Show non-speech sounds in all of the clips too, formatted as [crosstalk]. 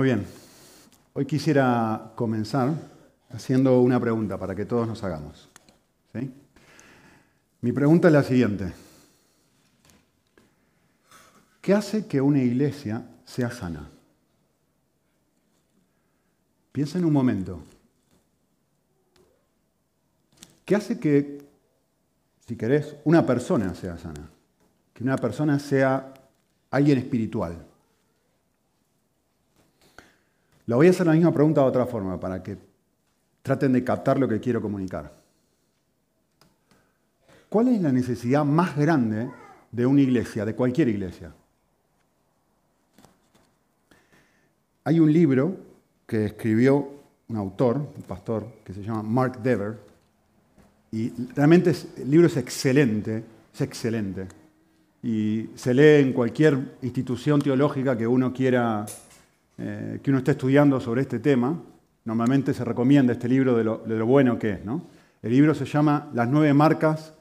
Muy bien. Hoy quisiera comenzar haciendo una pregunta para que todos nos hagamos. ¿sí? Mi pregunta es la siguiente. ¿Qué hace que una iglesia sea sana? Piensa en un momento. ¿Qué hace que, si querés, una persona sea sana? Que una persona sea alguien espiritual. Lo voy a hacer la misma pregunta de otra forma para que traten de captar lo que quiero comunicar. ¿Cuál es la necesidad más grande de una iglesia, de cualquier iglesia? Hay un libro que escribió un autor, un pastor, que se llama Mark Dever, y realmente el libro es excelente, es excelente. Y se lee en cualquier institución teológica que uno quiera, eh, que uno esté estudiando sobre este tema. Normalmente se recomienda este libro de lo, bueno que es. El libro se llama Las nueve marcas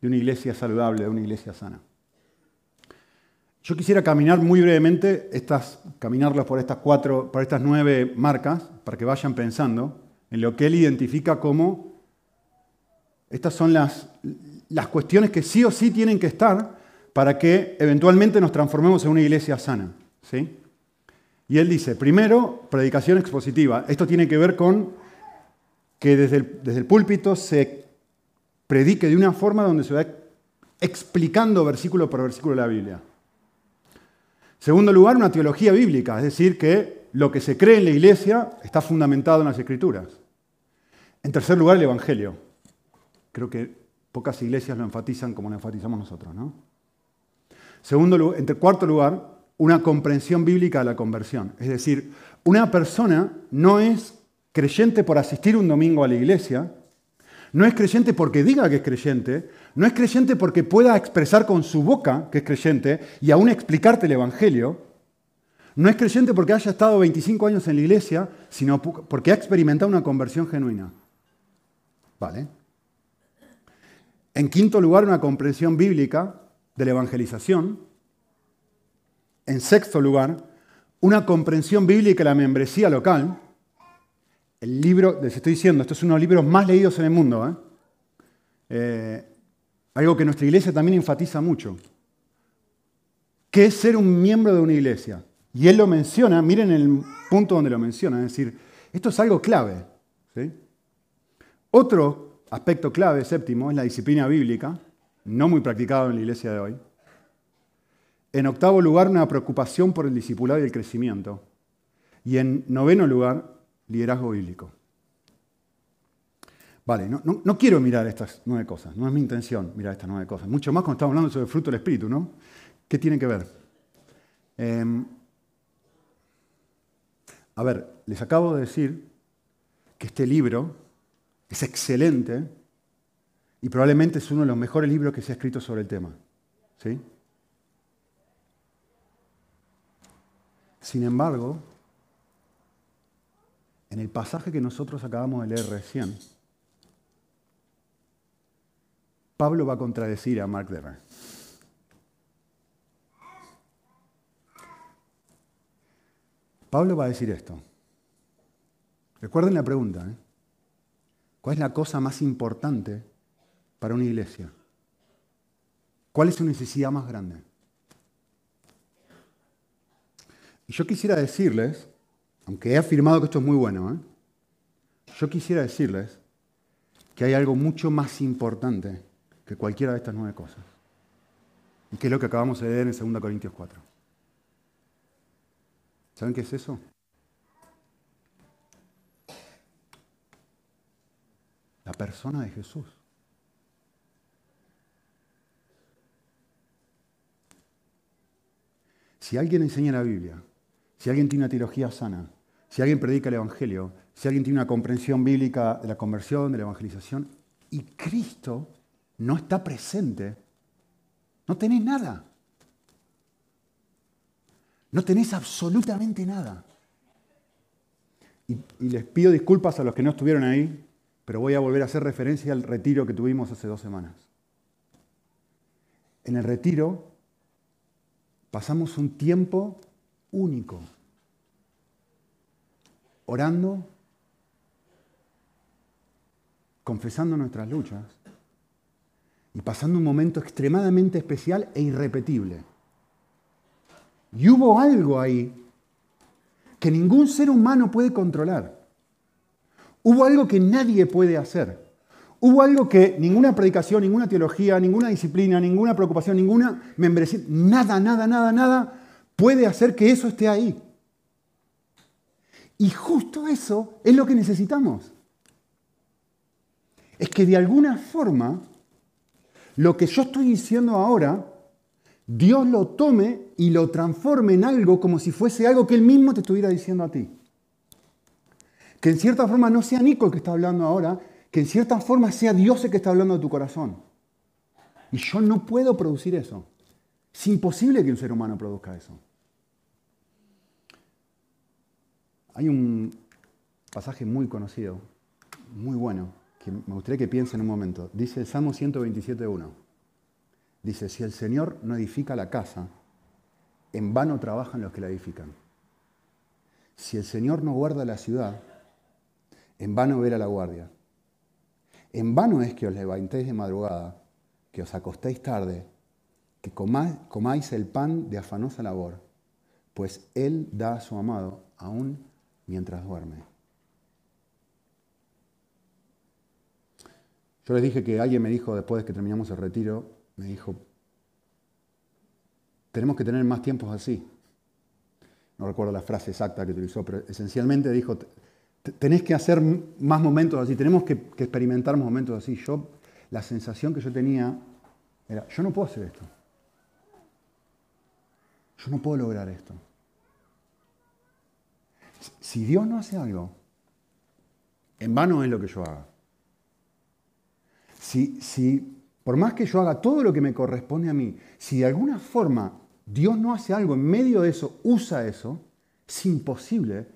de una iglesia saludable, de una iglesia sana. Yo quisiera caminar muy brevemente, estas, caminarlas por estas cuatro, por estas nueve marcas, para que vayan pensando en lo que él identifica como estas son las, las cuestiones que sí o sí tienen que estar para que eventualmente nos transformemos en una iglesia sana. ¿sí? Y él dice, primero, predicación expositiva. Esto tiene que ver con que desde el, púlpito se predique de una forma donde se va explicando versículo por versículo la Biblia. Segundo lugar, una teología bíblica, es decir, que lo que se cree en la iglesia está fundamentado en las escrituras. En tercer lugar, el Evangelio. Creo que pocas iglesias lo enfatizan como lo enfatizamos nosotros. ¿no? Segundo, en cuarto lugar, una comprensión bíblica de la conversión. Es decir, una persona no es creyente por asistir un domingo a la iglesia, no es creyente porque diga que es creyente, no es creyente porque pueda expresar con su boca que es creyente y aún explicarte el Evangelio. No es creyente porque haya estado 25 años en la iglesia, sino porque ha experimentado una conversión genuina. ¿Vale? En quinto lugar, una comprensión bíblica de la evangelización. En sexto lugar, una comprensión bíblica de la membresía local. El libro, les estoy diciendo, estos son uno de los libros más leídos en el mundo. ¿eh? Eh, algo que nuestra iglesia también enfatiza mucho. ¿Qué es ser un miembro de una iglesia? Y él lo menciona, miren el punto donde lo menciona, es decir, esto es algo clave. Otro aspecto clave, séptimo, es la disciplina bíblica, no muy practicado en la iglesia de hoy. En octavo lugar, una preocupación por el discipulado y el crecimiento. Y en noveno lugar, liderazgo bíblico. Vale, no, quiero mirar estas nueve cosas, no es mi intención mirar estas nueve cosas. Mucho más cuando estamos hablando sobre el fruto del Espíritu, ¿no? ¿Qué tiene que ver? Em, a ver, les acabo de decir que este libro es excelente y probablemente es uno de los mejores libros que se ha escrito sobre el tema. ¿Sí? Sin embargo, en el pasaje que nosotros acabamos de leer recién, Pablo va a contradecir a Mark Dever. Pablo va a decir esto. Recuerden la pregunta. ¿eh? ¿Cuál es la cosa más importante para una iglesia? ¿Cuál es su necesidad más grande? Y yo quisiera decirles, aunque he afirmado que esto es muy bueno, ¿eh? yo quisiera decirles que hay algo mucho más importante que cualquiera de estas nueve cosas. Y que es lo que acabamos de leer en 2 Corintios 4. ¿Saben qué es eso? La persona de Jesús. Si alguien enseña la Biblia, si alguien tiene una teología sana, si alguien predica el Evangelio, si alguien tiene una comprensión bíblica de la conversión, de la evangelización, y Cristo no está presente, no tenés nada. No tenés absolutamente nada. Y, les pido disculpas a los que no estuvieron ahí, pero voy a volver a hacer referencia al retiro que tuvimos hace dos semanas. En el retiro pasamos un tiempo único. orando, confesando nuestras luchas y pasando un momento extremadamente especial e irrepetible. Y hubo algo ahí que ningún ser humano puede controlar. Hubo algo que nadie puede hacer. Hubo algo que ninguna predicación, ninguna teología, ninguna disciplina, ninguna preocupación, ninguna membresía, nada, nada, nada, nada puede hacer que eso esté ahí. Y justo eso es lo que necesitamos. Es que de alguna forma lo que yo estoy diciendo ahora, Dios lo tome y lo transforme en algo como si fuese algo que Él mismo te estuviera diciendo a ti. Que en cierta forma no sea Nico el que está hablando ahora, que en cierta forma sea Dios el que está hablando de tu corazón. Y yo no puedo producir eso. Es imposible que un ser humano produzca eso. Hay un pasaje muy conocido, muy bueno, que me gustaría que piensen un momento. Dice el Salmo 127.1. Dice, si el Señor no edifica la casa, en vano trabajan los que la edifican. Si el Señor no guarda la ciudad, en vano verá la guardia. En vano es que os levantéis de madrugada, que os acostéis tarde, que comáis el pan de afanosa labor, pues Él da a su amado aún mientras duerme. Yo les dije que alguien me dijo después de que terminamos el retiro, me dijo, tenemos que tener más tiempos así. No recuerdo la frase exacta que utilizó, pero esencialmente dijo, tenés que hacer más momentos así, tenemos que, que, experimentar momentos así. Yo, la sensación que yo tenía era, yo no puedo hacer esto. Yo no puedo lograr esto. Si Dios no hace algo, en vano es lo que yo haga. Si, si, por más que yo haga todo lo que me corresponde a mí, si de alguna forma Dios no hace algo en medio de eso, usa eso, es imposible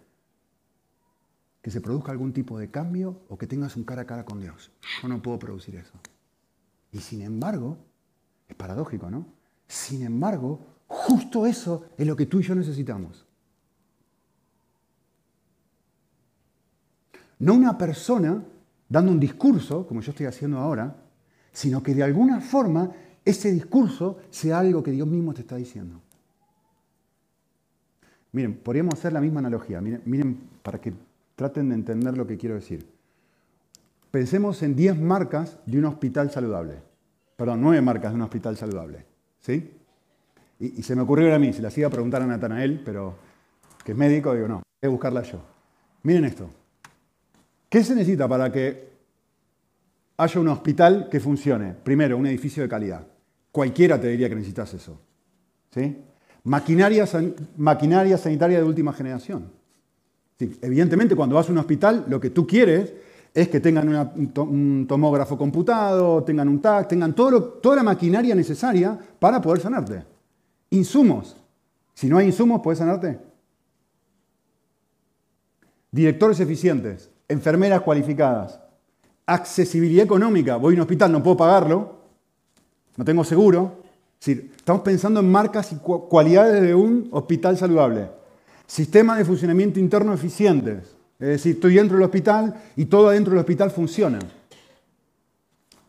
que se produzca algún tipo de cambio o que tengas un cara a cara con Dios. Yo no puedo producir eso. Y sin embargo, es paradójico, ¿no? Sin embargo, justo eso es lo que tú y yo necesitamos. No una persona dando un discurso, como yo estoy haciendo ahora, sino que de alguna forma ese discurso sea algo que Dios mismo te está diciendo. Miren, podríamos hacer la misma analogía. Miren, para que Traten de entender lo que quiero decir. Pensemos en 10 marcas de un hospital saludable. Perdón, 9 marcas de un hospital saludable. ¿Sí? Y, se me ocurrió a mí, se las iba a preguntar a Natanael, pero que es médico, digo, no, voy a buscarla yo. Miren esto. ¿Qué se necesita para que haya un hospital que funcione? Primero, un edificio de calidad. Cualquiera te diría que necesitas eso. ¿Sí? Maquinaria, sanitaria de última generación evidentemente, cuando vas a un hospital, lo que tú quieres es que tengan un tomógrafo computado, tengan un TAC, tengan toda la maquinaria necesaria para poder sanarte. Insumos. Si no hay insumos, ¿puedes sanarte? Directores eficientes, enfermeras cualificadas, accesibilidad económica. Voy a un hospital, no puedo pagarlo, no tengo seguro. estamos pensando en marcas y cualidades de un hospital saludable. Sistemas de funcionamiento interno eficientes. Es decir, estoy dentro del hospital y todo adentro del hospital funciona.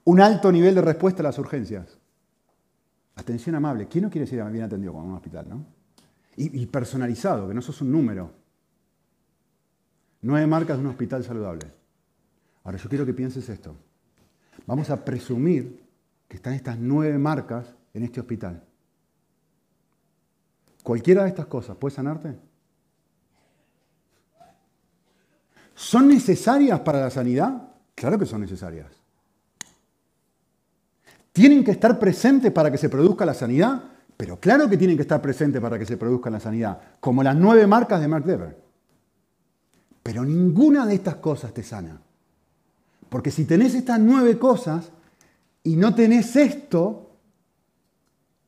Un alto nivel de respuesta a las urgencias. Atención amable. ¿Quién no quiere ser bien atendido con un hospital? ¿no? Y, personalizado, que no sos un número. Nueve marcas de un hospital saludable. Ahora yo quiero que pienses esto. Vamos a presumir que están estas nueve marcas en este hospital. Cualquiera de estas cosas, ¿puede sanarte? ¿Son necesarias para la sanidad? Claro que son necesarias. ¿Tienen que estar presentes para que se produzca la sanidad? Pero claro que tienen que estar presentes para que se produzca la sanidad, como las nueve marcas de Mark Dever. Pero ninguna de estas cosas te sana. Porque si tenés estas nueve cosas y no tenés esto,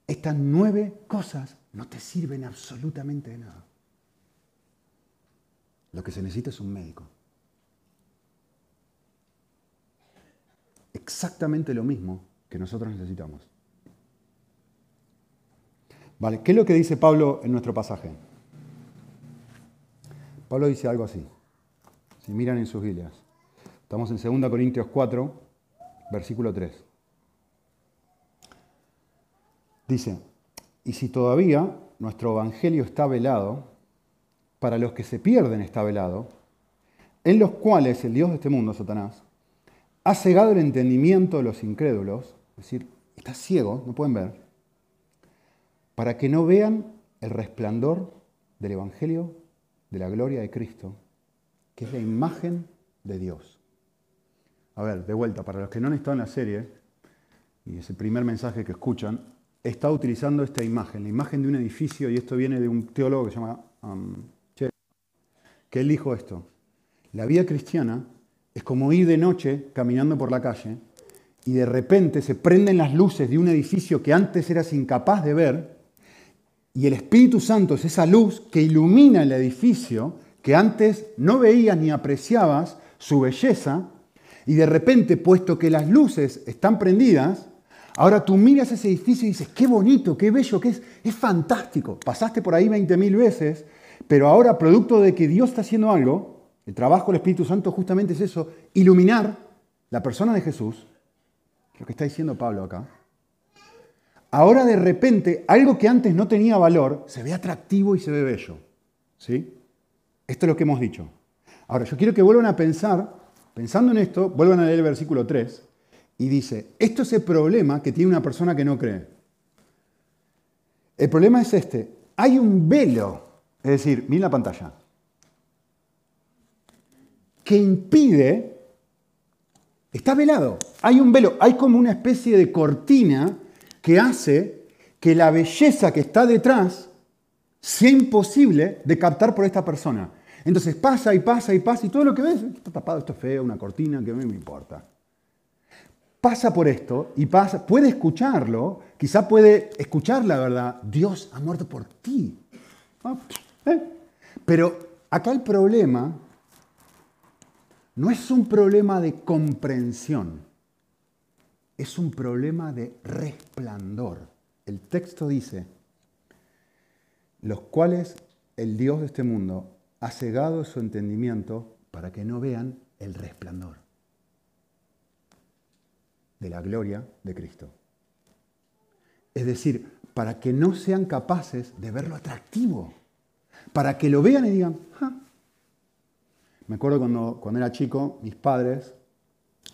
estas nueve cosas no te sirven absolutamente de nada. Lo que se necesita es un médico. exactamente lo mismo que nosotros necesitamos. Vale, ¿qué es lo que dice Pablo en nuestro pasaje? Pablo dice algo así. Si miran en sus Biblias. Estamos en 2 Corintios 4, versículo 3. Dice, y si todavía nuestro Evangelio está velado, para los que se pierden está velado, en los cuales el Dios de este mundo, Satanás, ha cegado el entendimiento de los incrédulos, es decir, está ciego, no pueden ver, para que no vean el resplandor del Evangelio de la gloria de Cristo, que es la imagen de Dios. A ver, de vuelta, para los que no han estado en la serie, y es el primer mensaje que escuchan, estado utilizando esta imagen, la imagen de un edificio, y esto viene de un teólogo que se llama um, que él dijo esto. La vida cristiana es como ir de noche caminando por la calle y de repente se prenden las luces de un edificio que antes eras incapaz de ver y el Espíritu Santo es esa luz que ilumina el edificio que antes no veías ni apreciabas su belleza y de repente, puesto que las luces están prendidas, ahora tú miras ese edificio y dices, qué bonito, qué bello, qué es, es fantástico. Pasaste por ahí 20.000 veces, pero ahora, producto de que Dios está haciendo algo, el trabajo del Espíritu Santo justamente es eso, iluminar la persona de Jesús, lo que está diciendo Pablo acá. Ahora de repente, algo que antes no tenía valor, se ve atractivo y se ve bello. ¿Sí? Esto es lo que hemos dicho. Ahora, yo quiero que vuelvan a pensar, pensando en esto, vuelvan a leer el versículo 3, y dice, esto es el problema que tiene una persona que no cree. El problema es este, hay un velo, es decir, miren la pantalla, que impide, está velado, hay un velo, hay como una especie de cortina que hace que la belleza que está detrás sea imposible de captar por esta persona. Entonces pasa y pasa y pasa y todo lo que ves está tapado, esto es feo, una cortina, que a mí me importa. Pasa por esto y pasa, puede escucharlo, quizá puede escuchar la verdad, Dios ha muerto por ti. Ah, ¿eh? Pero acá el problema no es un problema de comprensión, es un problema de resplandor. El texto dice, los cuales el Dios de este mundo ha cegado su entendimiento para que no vean el resplandor de la gloria de Cristo. Es decir, para que no sean capaces de verlo atractivo, para que lo vean y digan, ah, me acuerdo cuando, cuando era chico, mis padres,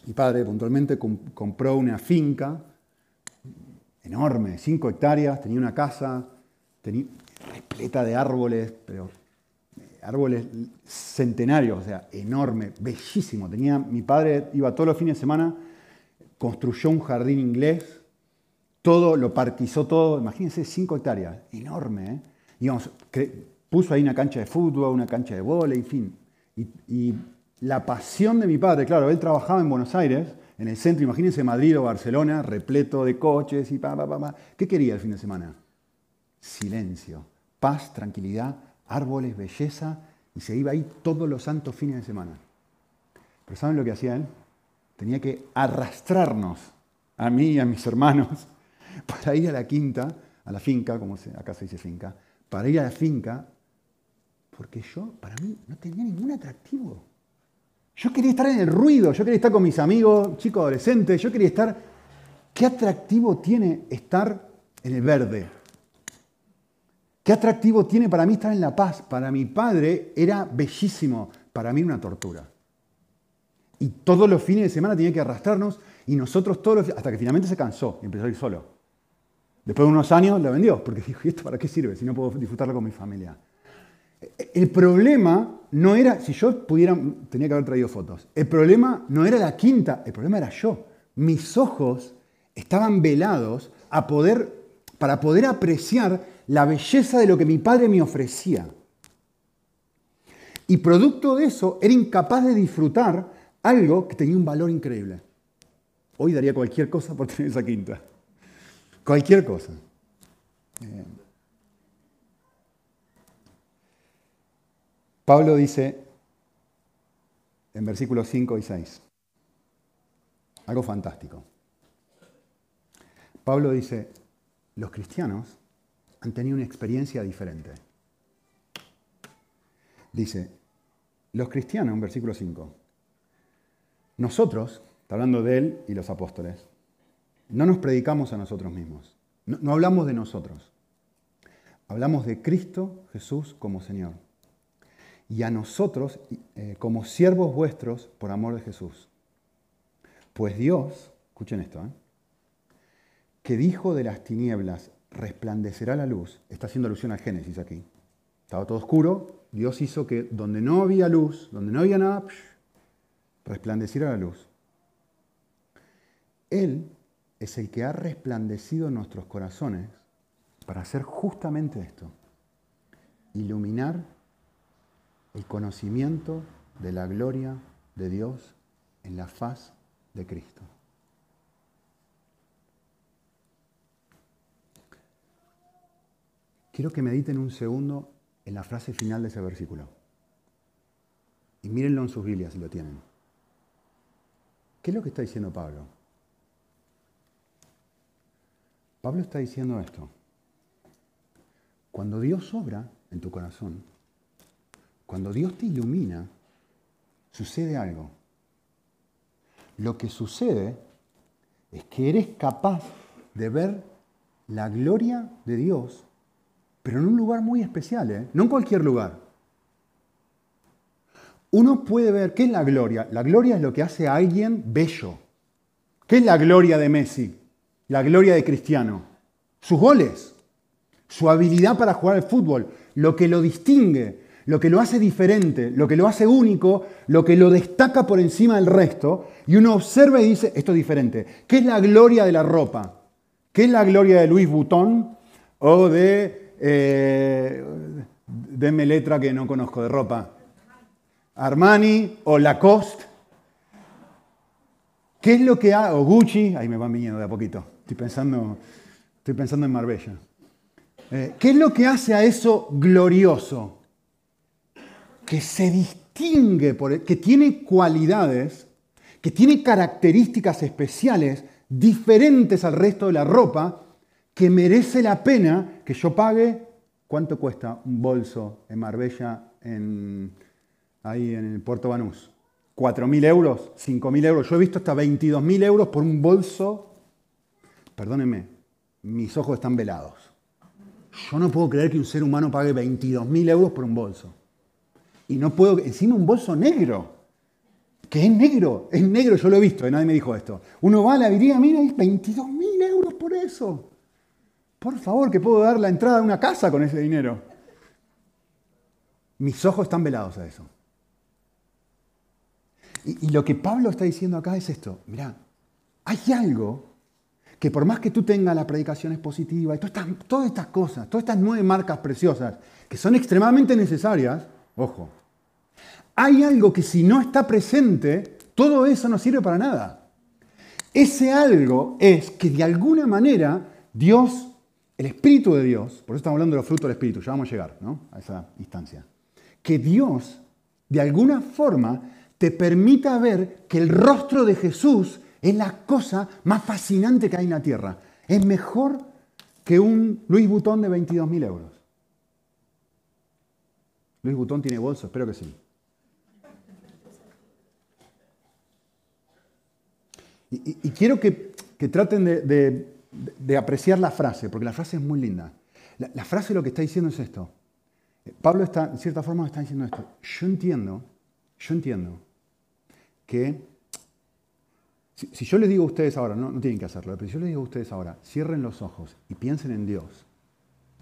mi padre puntualmente compró una finca enorme, cinco hectáreas, tenía una casa, tenía, repleta de árboles, pero eh, árboles centenarios, o sea, enorme, bellísimo. Tenía, mi padre iba todos los fines de semana, construyó un jardín inglés, todo, lo parquizó todo, imagínense, cinco hectáreas, enorme. ¿eh? puso ahí una cancha de fútbol, una cancha de vóley, en fin, y, la pasión de mi padre, claro, él trabajaba en Buenos Aires, en el centro, imagínense Madrid o Barcelona, repleto de coches y pa, pa, pa, pa. ¿Qué quería el fin de semana? Silencio, paz, tranquilidad, árboles, belleza, y se iba ahí todos los santos fines de semana. Pero ¿saben lo que hacía él? Tenía que arrastrarnos, a mí y a mis hermanos, [laughs] para ir a la quinta, a la finca, como acá se dice finca, para ir a la finca porque yo, para mí, no tenía ningún atractivo. Yo quería estar en el ruido, yo quería estar con mis amigos, chicos adolescentes, yo quería estar... ¿Qué atractivo tiene estar en el verde? ¿Qué atractivo tiene para mí estar en la paz? Para mi padre era bellísimo, para mí una tortura. Y todos los fines de semana tenía que arrastrarnos y nosotros todos los hasta que finalmente se cansó y empezó a ir solo. Después de unos años la vendió, porque dijo, ¿y esto para qué sirve si no puedo disfrutarlo con mi familia? El problema no era, si yo pudiera, tenía que haber traído fotos, el problema no era la quinta, el problema era yo. Mis ojos estaban velados a poder, para poder apreciar la belleza de lo que mi padre me ofrecía. Y producto de eso, era incapaz de disfrutar algo que tenía un valor increíble. Hoy daría cualquier cosa por [laughs] tener esa quinta. Cualquier cosa. Eh, Pablo dice en versículos 5 y 6, algo fantástico. Pablo dice, los cristianos han tenido una experiencia diferente. Dice, los cristianos, en versículo 5, nosotros, está hablando de él y los apóstoles, no nos predicamos a nosotros mismos, no, hablamos de nosotros, hablamos de Cristo Jesús como Señor y a nosotros eh, como siervos vuestros por amor de Jesús. Pues Dios, escuchen esto, ¿eh? que dijo de las tinieblas, resplandecerá la luz, está haciendo alusión al Génesis aquí. Estaba todo oscuro, Dios hizo que donde no había luz, donde no había nada, resplandeciera la luz. Él es el que ha resplandecido en nuestros corazones para hacer justamente esto, iluminar el conocimiento de la gloria de Dios en la faz de Cristo. Quiero que mediten un segundo en la frase final de ese versículo. Y mírenlo en sus Biblias si lo tienen. ¿Qué es lo que está diciendo Pablo? Pablo está diciendo esto. Cuando Dios obra en tu corazón, cuando Dios te ilumina, sucede algo. Lo que sucede es que eres capaz de ver la gloria de Dios pero en un lugar muy especial, ¿eh? no en cualquier lugar. Uno puede ver, ¿qué es la gloria? La gloria es lo que hace a alguien bello. ¿Qué es la gloria de Messi? La gloria de Cristiano. Sus goles, su habilidad para jugar al fútbol, lo que lo distingue, lo que lo hace diferente, lo que lo hace único, lo que lo destaca por encima del resto, y uno observa y dice, esto es diferente. ¿Qué es la gloria de la ropa? ¿Qué es la gloria de Luis Vuitton o de eh, denme letra que no conozco de ropa. Armani o Lacoste. ¿Qué es lo que Gucci, ahí me van viniendo de a poquito, estoy pensando, estoy pensando en Marbella. Eh, ¿Qué es lo que hace a eso glorioso? Que se distingue, por, que tiene cualidades, que tiene características especiales diferentes al resto de la ropa, que merece la pena que yo pague, ¿cuánto cuesta un bolso en Marbella, en, ahí en el Puerto Banús? ¿4.000 euros? ¿5.000 euros? Yo he visto hasta 22.000 euros por un bolso. Perdónenme, mis ojos están velados. Yo no puedo creer que un ser humano pague 22.000 euros por un bolso. Y no puedo, encima un bolso negro, que es negro, es negro, yo lo he visto, y nadie me dijo esto. Uno va a la avenida, mira, y 22.000 euros por eso. Por favor, que puedo dar la entrada a una casa con ese dinero. Mis ojos están velados a eso. Y, lo que Pablo está diciendo acá es esto. Mirá, hay algo que por más que tú tengas la predicación expositiva y todas estas, todas estas cosas, todas estas nueve marcas preciosas, que son extremadamente necesarias, ojo, hay algo que si no está presente, todo eso no sirve para nada. Ese algo es que de alguna manera Dios el Espíritu de Dios, por eso estamos hablando de los frutos del Espíritu, ya vamos a llegar a esa instancia, que Dios de alguna forma te permita ver que el rostro de Jesús es la cosa más fascinante que hay en la tierra. Es mejor que un Luis Butón de 22.000 euros. Luis Butón tiene bolso, espero que sí. Y, quiero que, traten de de, apreciar la frase, porque la frase es muy linda. La, frase lo que está diciendo es esto. Pablo está, en cierta forma, está diciendo esto. Yo entiendo, yo entiendo que si, yo les digo a ustedes ahora, no, no tienen que hacerlo, pero si yo les digo a ustedes ahora, cierren los ojos y piensen en Dios,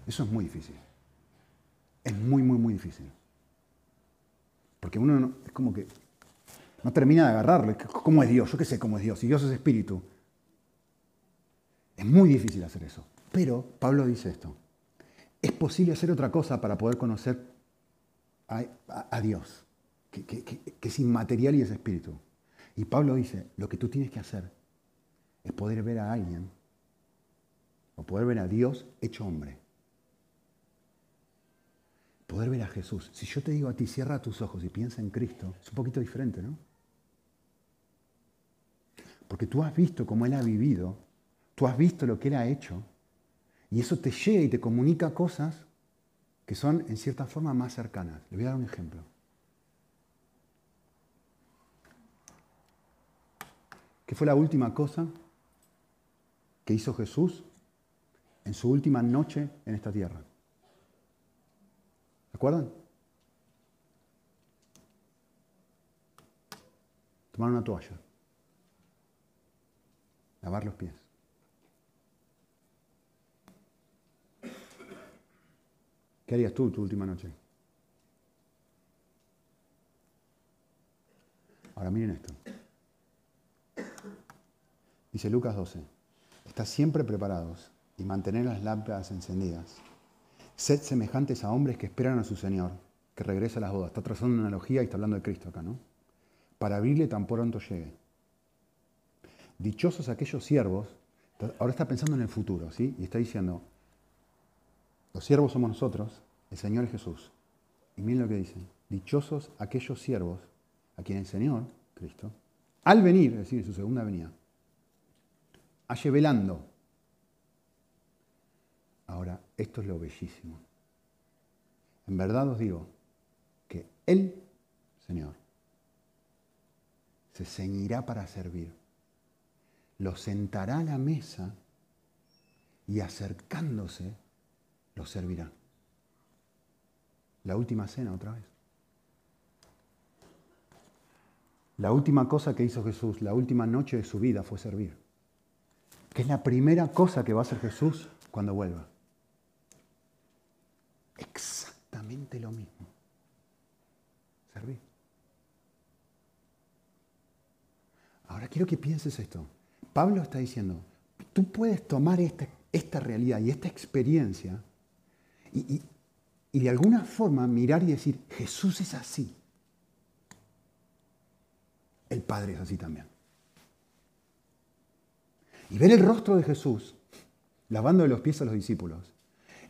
eso es muy difícil. Es muy, muy, muy difícil. Porque uno es como que no termina de agarrarlo. ¿Cómo es Dios? Yo qué sé cómo es Dios. Si Dios es espíritu. Es muy difícil hacer eso. Pero Pablo dice esto. Es posible hacer otra cosa para poder conocer a, Dios, que, que es inmaterial y es espíritu. Y Pablo dice, lo que tú tienes que hacer es poder ver a alguien, o poder ver a Dios hecho hombre. Poder ver a Jesús. Si yo te digo a ti, cierra tus ojos y piensa en Cristo, es un poquito diferente, ¿no? Porque tú has visto cómo Él ha vivido Tú has visto lo que Él ha hecho y eso te llega y te comunica cosas que son en cierta forma más cercanas. Le voy a dar un ejemplo. ¿Qué fue la última cosa que hizo Jesús en su última noche en esta tierra? ¿Se acuerdan? Tomar una toalla. Lavar los pies. ¿Qué harías tú tu última noche? Ahora miren esto. Dice Lucas 12, estad siempre preparados y mantener las lámparas encendidas. Sed semejantes a hombres que esperan a su Señor, que regrese a las bodas. Está trazando una analogía y está hablando de Cristo acá, ¿no? Para abrirle tan pronto llegue. Dichosos aquellos siervos, ahora está pensando en el futuro, ¿sí? Y está diciendo, los siervos somos nosotros, el Señor es Jesús. Y miren lo que dice, dichosos aquellos siervos a quien el Señor, Cristo, al venir, es decir, en su segunda venida, halle velando. Ahora, esto es lo bellísimo. En verdad os digo que el Señor se ceñirá para servir, lo sentará a la mesa y acercándose lo servirá. La última cena otra vez. La última cosa que hizo Jesús, la última noche de su vida fue servir. Que es la primera cosa que va a hacer Jesús cuando vuelva. Exactamente lo mismo. Servir. Ahora quiero que pienses esto. Pablo está diciendo, tú puedes tomar esta realidad y esta experiencia y, y de alguna forma mirar y decir, Jesús es así el Padre es así también. Y ver el rostro de Jesús lavando los pies a los discípulos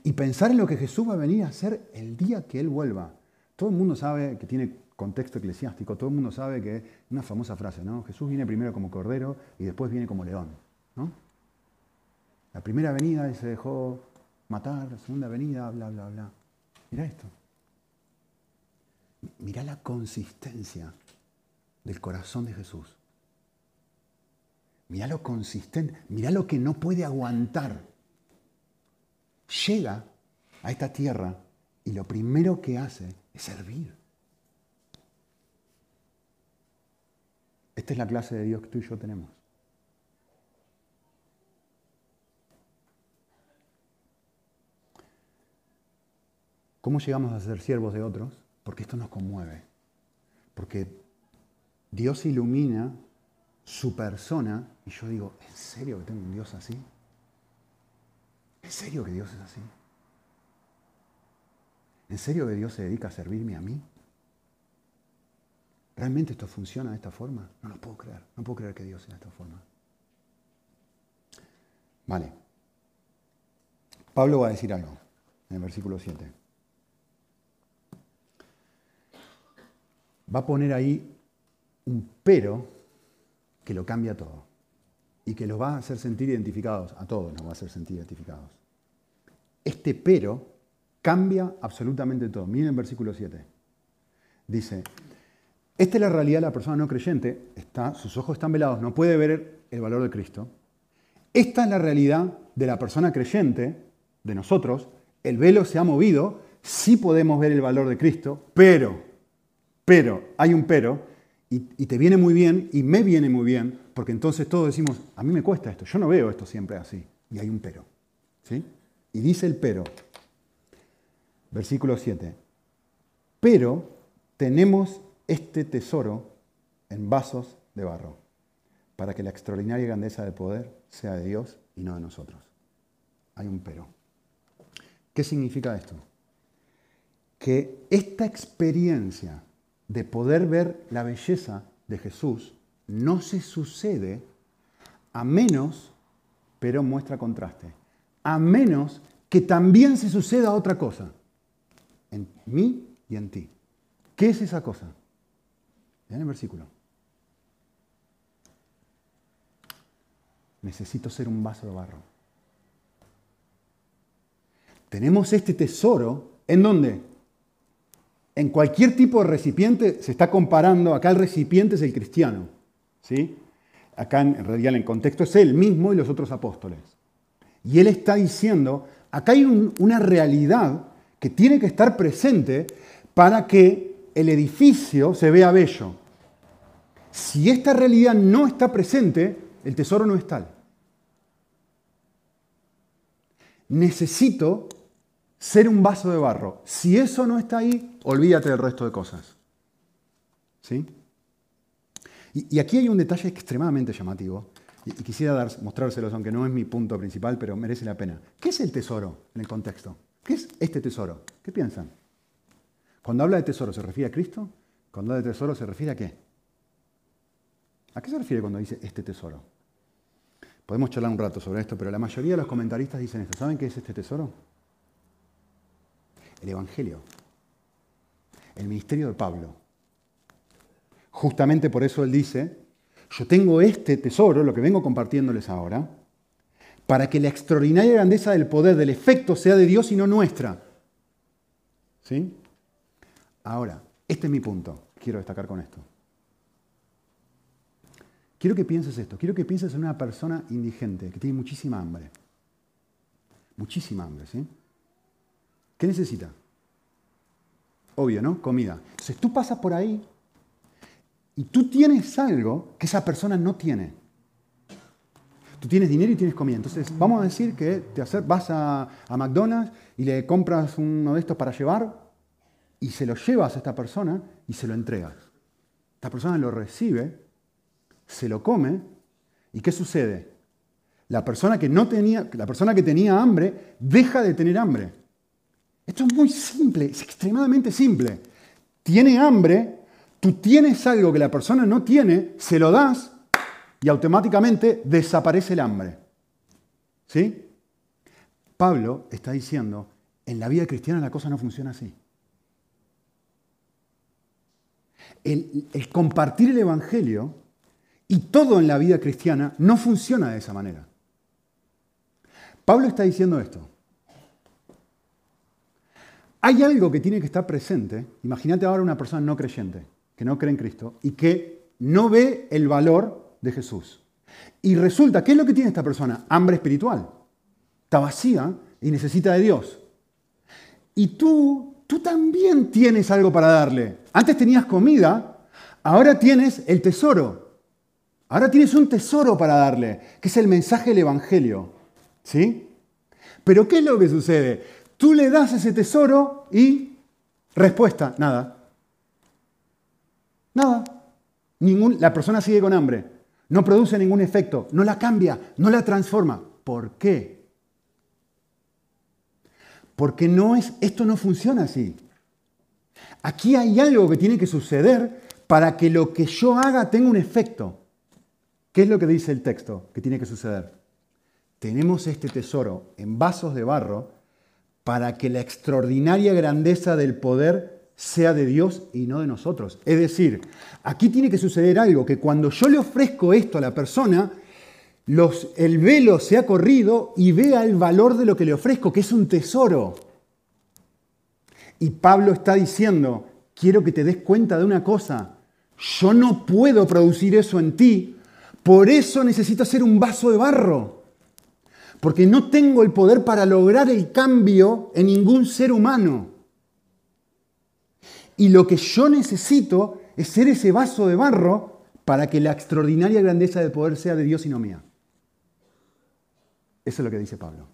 y pensar en lo que Jesús va a venir a hacer el día que Él vuelva. Todo el mundo sabe que tiene contexto eclesiástico, todo el mundo sabe que una famosa frase, ¿no? Jesús viene primero como cordero y después viene como león, ¿no? La primera venida se dejó matar, segunda venida, bla, bla, bla. Mira esto. Mira la consistencia del corazón de Jesús. Mira lo consistente, mira lo que no puede aguantar. Llega a esta tierra y lo primero que hace es servir. Esta es la clase de Dios que tú y yo tenemos. ¿Cómo llegamos a ser siervos de otros? Porque esto nos conmueve. Porque Dios ilumina su persona y yo digo, ¿en serio que tengo un Dios así? ¿En serio que Dios es así? ¿En serio que Dios se dedica a servirme a mí? ¿Realmente esto funciona de esta forma? No lo puedo creer. No puedo creer que Dios sea de esta forma. Vale. Pablo va a decir algo en el versículo 7. Va a poner ahí un pero que lo cambia todo y que los va a hacer sentir identificados, a todos nos va a hacer sentir identificados. Este pero cambia absolutamente todo. Miren el versículo 7. Dice, esta es la realidad de la persona no creyente, está, sus ojos están velados, no puede ver el valor de Cristo. Esta es la realidad de la persona creyente, de nosotros, el velo se ha movido, sí podemos ver el valor de Cristo, pero, pero, hay un pero, y, te viene muy bien y me viene muy bien, porque entonces todos decimos, a mí me cuesta esto, yo no veo esto siempre así. Y hay un pero. ¿sí? Y dice el pero, versículo 7, pero tenemos este tesoro en vasos de barro, para que la extraordinaria grandeza del poder sea de Dios y no de nosotros. Hay un pero. ¿Qué significa esto? Que esta experiencia de poder ver la belleza de Jesús no se sucede a menos, pero muestra contraste, a menos que también se suceda otra cosa, en mí y en ti. ¿Qué es esa cosa? Vean el versículo. Necesito ser un vaso de barro. Tenemos este tesoro en dónde? En cualquier tipo de recipiente se está comparando, acá el recipiente es el cristiano. ¿sí? acá en realidad en el contexto es él mismo y los otros apóstoles. Y él está diciendo, acá hay una realidad que tiene que estar presente para que el edificio se vea bello. Si esta realidad no está presente, el tesoro no es tal. Necesito ser un vaso de barro. Si eso no está ahí, olvídate del resto de cosas. ¿Sí? Y, aquí hay un detalle extremadamente llamativo, y, quisiera dar, mostrárselos, aunque no es mi punto principal, pero merece la pena. ¿Qué es el tesoro en el contexto? ¿Qué es este tesoro? ¿Qué piensan? Cuando habla de tesoro, ¿se refiere a Cristo? Cuando habla de tesoro, ¿se refiere a qué? ¿A qué se refiere cuando dice este tesoro? Podemos charlar un rato sobre esto, pero la mayoría de los comentaristas dicen esto. ¿Saben qué es este tesoro? El Evangelio. El ministerio de Pablo. Justamente por eso él dice, yo tengo este tesoro, lo que vengo compartiéndoles ahora, para que la extraordinaria grandeza del poder, del efecto, sea de Dios y no nuestra. ¿Sí? Ahora, este es mi punto, quiero destacar con esto. Quiero que pienses esto, quiero que pienses en una persona indigente que tiene muchísima hambre. Muchísima hambre, ¿sí? ¿Qué necesita? Obvio, ¿no? Comida. Entonces tú pasas por ahí y tú tienes algo que esa persona no tiene. Tú tienes dinero y tienes comida. Entonces, vamos a decir que te vas a, McDonald's y le compras uno de estos para llevar y se lo llevas a esta persona y se lo entregas. Esta persona lo recibe, se lo come y ¿qué sucede? La persona que no tenía, la persona que tenía hambre deja de tener hambre. Esto es muy simple, es extremadamente simple. Tiene hambre, Tú tienes algo que la persona no tiene, se lo das y automáticamente desaparece el hambre. ¿Sí? Pablo está diciendo, en la vida cristiana la cosa no funciona así. El, el, compartir el Evangelio y todo en la vida cristiana no funciona de esa manera. Pablo está diciendo esto. Hay algo que tiene que estar presente. Imagínate ahora una persona no creyente que no cree en Cristo y que no ve el valor de Jesús. Y resulta, ¿qué es lo que tiene esta persona? Hambre espiritual. Está vacía y necesita de Dios. Y tú, tú también tienes algo para darle. Antes tenías comida, ahora tienes el tesoro. Ahora tienes un tesoro para darle, que es el mensaje del Evangelio. ¿Sí? Pero ¿qué es lo que sucede? Tú le das ese tesoro y respuesta, nada. Nada. Ningún, la persona sigue con hambre. No produce ningún efecto. No la cambia. No la transforma. ¿Por qué? Porque no es, esto no funciona así. Aquí hay algo que tiene que suceder para que lo que yo haga tenga un efecto. ¿Qué es lo que dice el texto que tiene que suceder? Tenemos este tesoro en vasos de barro para que la extraordinaria grandeza del poder sea de Dios y no de nosotros. Es decir, aquí tiene que suceder algo, que cuando yo le ofrezco esto a la persona, los, el velo se ha corrido y vea el valor de lo que le ofrezco, que es un tesoro. Y Pablo está diciendo, quiero que te des cuenta de una cosa, yo no puedo producir eso en ti, por eso necesito ser un vaso de barro, porque no tengo el poder para lograr el cambio en ningún ser humano. Y lo que yo necesito es ser ese vaso de barro para que la extraordinaria grandeza del poder sea de Dios y no mía. Eso es lo que dice Pablo.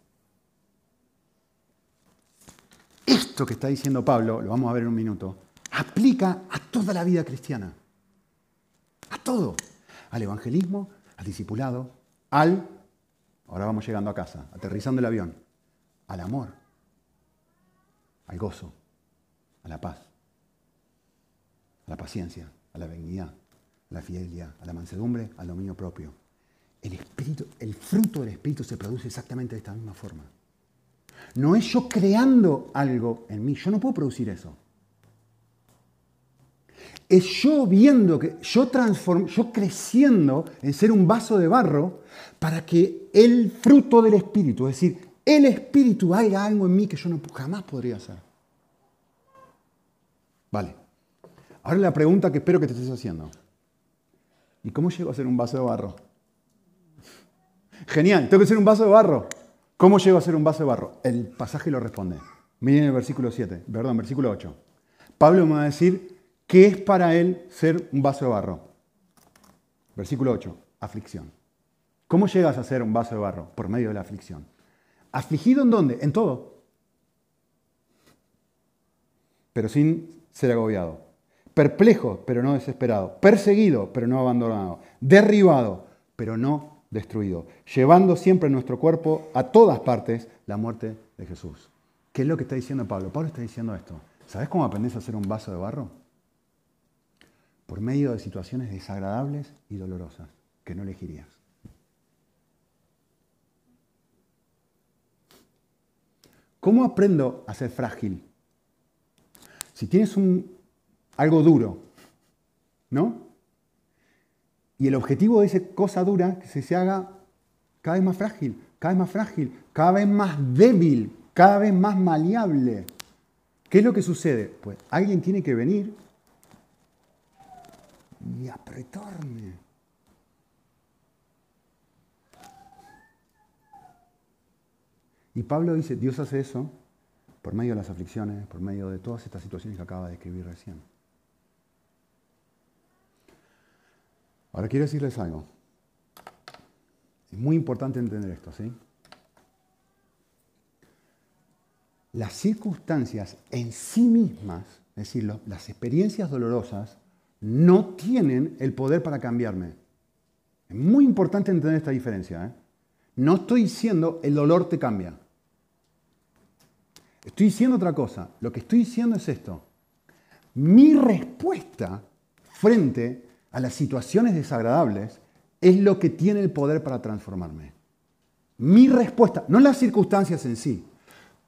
Esto que está diciendo Pablo, lo vamos a ver en un minuto, aplica a toda la vida cristiana. A todo. Al evangelismo, al discipulado, al, ahora vamos llegando a casa, aterrizando el avión, al amor, al gozo, a la paz a la paciencia, a la benignidad, a la fidelidad, a la mansedumbre, al dominio propio. El, espíritu, el fruto del Espíritu se produce exactamente de esta misma forma. No es yo creando algo en mí, yo no puedo producir eso. Es yo viendo que yo transformo, yo creciendo en ser un vaso de barro para que el fruto del Espíritu, es decir, el Espíritu haga algo en mí que yo no, jamás podría hacer. Vale. Ahora la pregunta que espero que te estés haciendo. ¿Y cómo llego a ser un vaso de barro? Genial, tengo que ser un vaso de barro. ¿Cómo llego a ser un vaso de barro? El pasaje lo responde. Miren el versículo 7, perdón, versículo 8. Pablo me va a decir qué es para él ser un vaso de barro. Versículo 8, aflicción. ¿Cómo llegas a ser un vaso de barro? Por medio de la aflicción. ¿Afligido en dónde? En todo. Pero sin ser agobiado. Perplejo, pero no desesperado. Perseguido, pero no abandonado. Derribado, pero no destruido. Llevando siempre en nuestro cuerpo a todas partes la muerte de Jesús. ¿Qué es lo que está diciendo Pablo? Pablo está diciendo esto. ¿Sabes cómo aprendes a hacer un vaso de barro? Por medio de situaciones desagradables y dolorosas que no elegirías. ¿Cómo aprendo a ser frágil? Si tienes algo duro, ¿no? Y el objetivo de esa cosa dura que se, haga cada vez más frágil, cada vez más frágil, cada vez más débil, cada vez más maleable. ¿Qué es lo que sucede? Pues alguien tiene que venir y apretarme. Y Pablo dice, Dios hace eso por medio de las aflicciones, por medio de todas estas situaciones que acaba de escribir recién. Ahora quiero decirles algo. Es muy importante entender esto, ¿sí? Las circunstancias en sí mismas, es decir, las experiencias dolorosas, no tienen el poder para cambiarme. Es muy importante entender esta diferencia. ¿eh? No estoy diciendo el dolor te cambia. Estoy diciendo otra cosa. Lo que estoy diciendo es esto. Mi respuesta frente a las situaciones desagradables es lo que tiene el poder para transformarme. Mi respuesta, no las circunstancias en sí.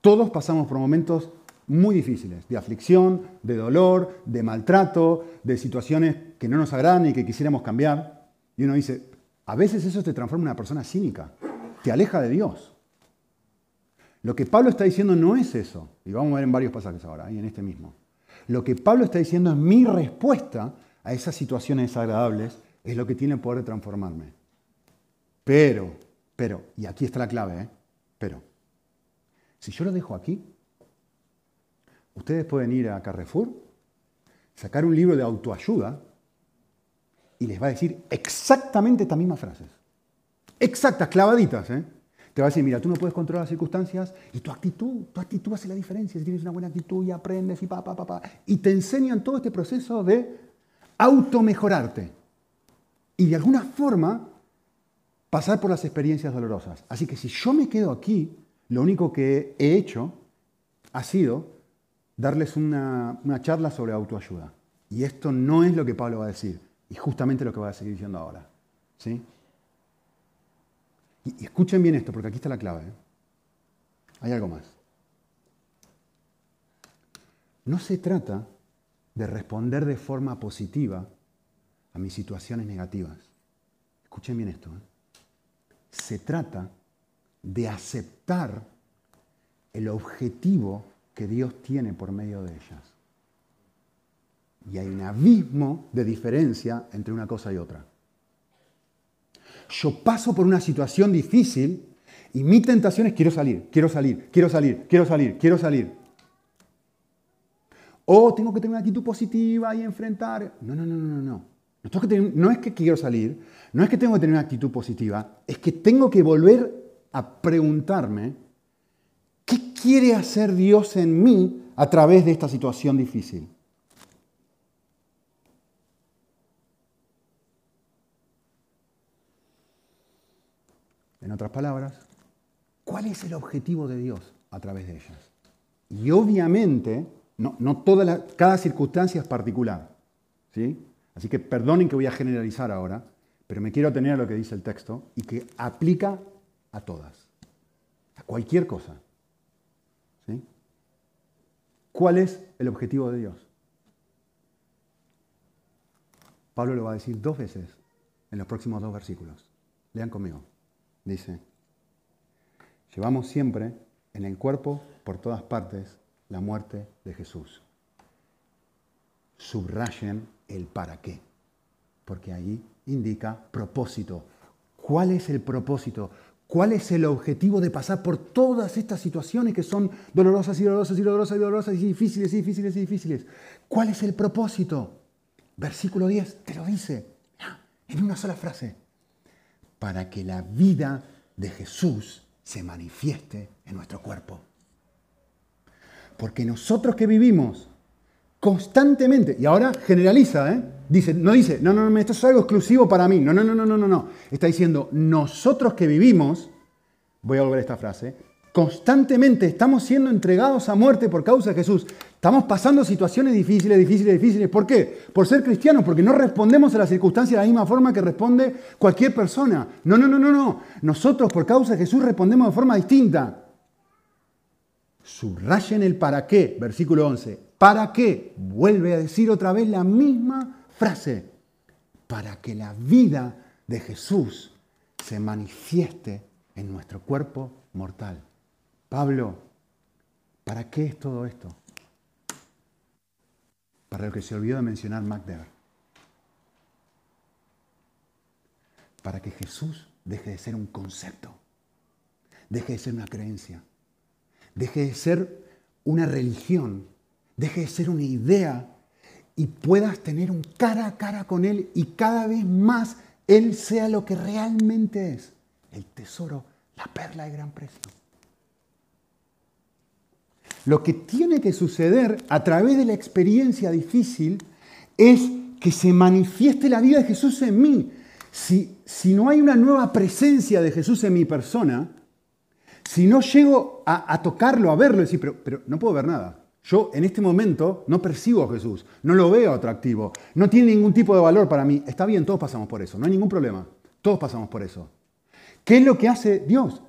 Todos pasamos por momentos muy difíciles, de aflicción, de dolor, de maltrato, de situaciones que no nos agradan y que quisiéramos cambiar. Y uno dice, a veces eso te transforma en una persona cínica, te aleja de Dios. Lo que Pablo está diciendo no es eso, y vamos a ver en varios pasajes ahora, y en este mismo. Lo que Pablo está diciendo es mi respuesta a esas situaciones desagradables, es lo que tiene poder de transformarme. Pero, pero, y aquí está la clave, ¿eh? pero, si yo lo dejo aquí, ustedes pueden ir a Carrefour, sacar un libro de autoayuda y les va a decir exactamente estas mismas frases. Exactas, clavaditas, ¿eh? Te va a decir, mira, tú no puedes controlar las circunstancias y tu actitud, tu actitud hace la diferencia. Si tienes una buena actitud y aprendes y pa, pa, pa. Y te enseñan todo este proceso de automejorarte. Y de alguna forma pasar por las experiencias dolorosas. Así que si yo me quedo aquí, lo único que he hecho ha sido darles una, una charla sobre autoayuda. Y esto no es lo que Pablo va a decir. Y justamente lo que va a seguir diciendo ahora. ¿Sí? Y, escuchen bien esto, porque aquí está la clave. ¿eh? Hay algo más. No se trata de responder de forma positiva a mis situaciones negativas. Escuchen bien esto. ¿eh? Se trata de aceptar el objetivo que Dios tiene por medio de ellas. Y hay un abismo de diferencia entre una cosa y otra yo paso por una situación difícil y mi tentación es quiero salir, quiero salir, quiero salir, quiero salir, quiero salir. O tengo que tener una actitud positiva y enfrentar. No, no, no, no, no. No, es que quiero salir, no es que tengo que tener una actitud positiva, es que tengo que volver a preguntarme quiere hacer Dios en mí a través de esta situación difícil. En otras palabras, ¿cuál es el objetivo de Dios a través de ellas? Y obviamente, no, no cada circunstancia es particular. ¿sí? Así que perdonen que voy a generalizar ahora, pero me quiero atener a lo que dice el texto y que aplica a todas, a cualquier cosa. ¿Cuál es el objetivo de Dios? Pablo lo va a decir dos veces en los próximos dos versículos. Lean conmigo dice, llevamos siempre en el cuerpo, por todas partes, la muerte de Jesús. Subrayen el para qué, porque ahí indica propósito. ¿Cuál es el propósito? ¿Cuál es el objetivo de pasar por todas estas situaciones que son dolorosas y dolorosas y dolorosas y dolorosas y difíciles y difíciles y difíciles? ¿Cuál es el propósito? Versículo 10 te lo dice en una sola frase. Para que la vida de Jesús se manifieste en nuestro cuerpo. Porque nosotros que vivimos constantemente, y ahora generaliza, ¿eh? dice, no dice, no, no, no, esto es algo exclusivo para mí, no, no, no, no, no, no, no, está diciendo, nosotros que vivimos, voy a volver a esta frase, constantemente estamos siendo entregados a muerte por causa de Jesús. Estamos pasando situaciones difíciles, difíciles, difíciles. ¿Por qué? Por ser cristianos, porque no respondemos a las circunstancias de la misma forma que responde cualquier persona. No, no, no, no, no. Nosotros por causa de Jesús respondemos de forma distinta. Subrayen el para qué, versículo 11. ¿Para qué? Vuelve a decir otra vez la misma frase. Para que la vida de Jesús se manifieste en nuestro cuerpo mortal. Pablo, ¿para qué es todo esto? Para lo que se olvidó de mencionar MacDever. Para que Jesús deje de ser un concepto, deje de ser una creencia, deje de ser una religión, deje de ser una idea y puedas tener un cara a cara con Él y cada vez más Él sea lo que realmente es, el tesoro, la perla de gran precio. Lo que tiene que suceder a través de la experiencia difícil es que se manifieste la vida de Jesús en mí. Si, si no hay una nueva presencia de Jesús en mi persona, si no llego a, tocarlo, a verlo, decir, pero, pero no puedo ver nada. Yo en este momento no percibo a Jesús, no lo veo atractivo, no tiene ningún tipo de valor para mí. Está bien, todos pasamos por eso, no hay ningún problema. Todos pasamos por eso. ¿Qué es lo que hace Dios?